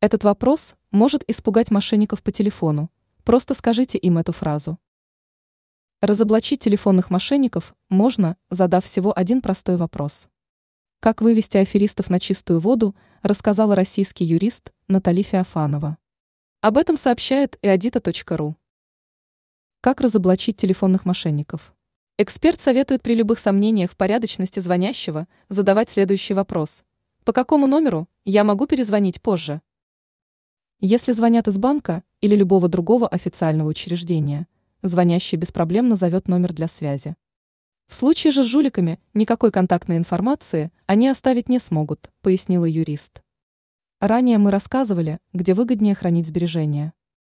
Этот вопрос может испугать мошенников по телефону. Просто скажите им эту фразу. Разоблачить телефонных мошенников можно, задав всего один простой вопрос. Как вывести аферистов на чистую воду, рассказала российский юрист Натали Феофанова. Об этом сообщает и адита.ру. Как разоблачить телефонных мошенников? Эксперт советует при любых сомнениях в порядочности звонящего задавать следующий вопрос. По какому номеру я могу перезвонить позже? Если звонят из банка или любого другого официального учреждения, звонящий без проблем назовет номер для связи. В случае же с жуликами никакой контактной информации они оставить не смогут, пояснила юрист. Ранее мы рассказывали, где выгоднее хранить сбережения.